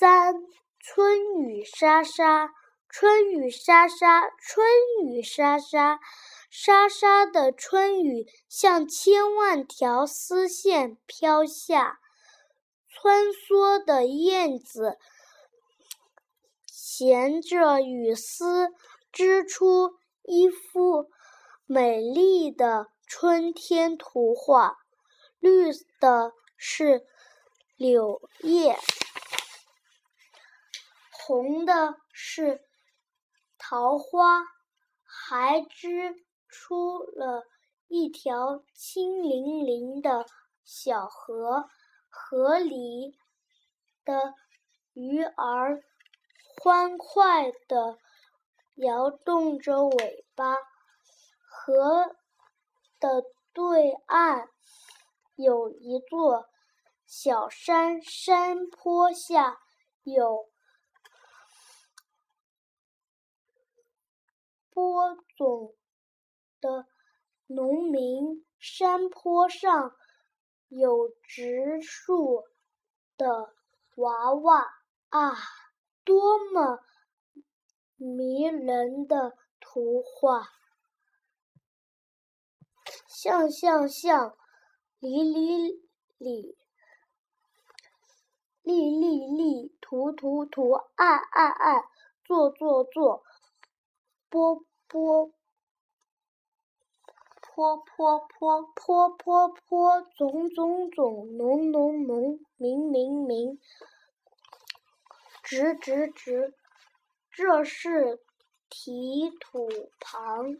三春雨沙沙，春雨沙沙，春雨沙沙，沙沙的春雨像千万条丝线飘下。穿梭的燕子衔着雨丝，织出一幅美丽的春天图画。绿的是柳叶。红的是桃花，还织出了一条清凌凌的小河，河里的鱼儿欢快地摇动着尾巴。河的对岸有一座小山，山坡下有。播种的农民，山坡上有植树的娃娃啊，多么迷人的图画！像像像，里里里，立立立，涂涂涂，爱爱爱，做做做，波。波，坡坡坡，坡坡坡，种种种，农农农，明明明，直直直，这是提土旁。